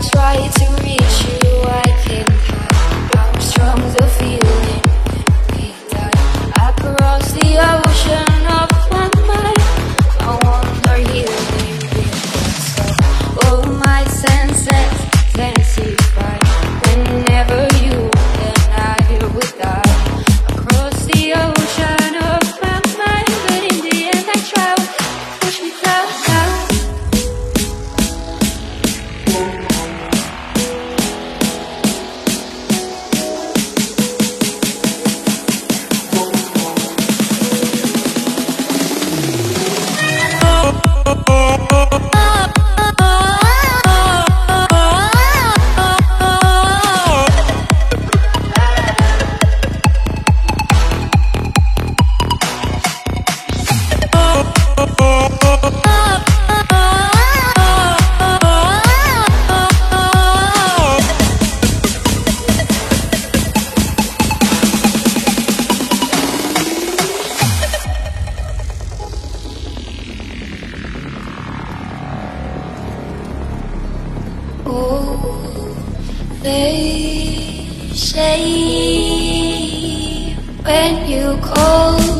try to reach you. They say when you call.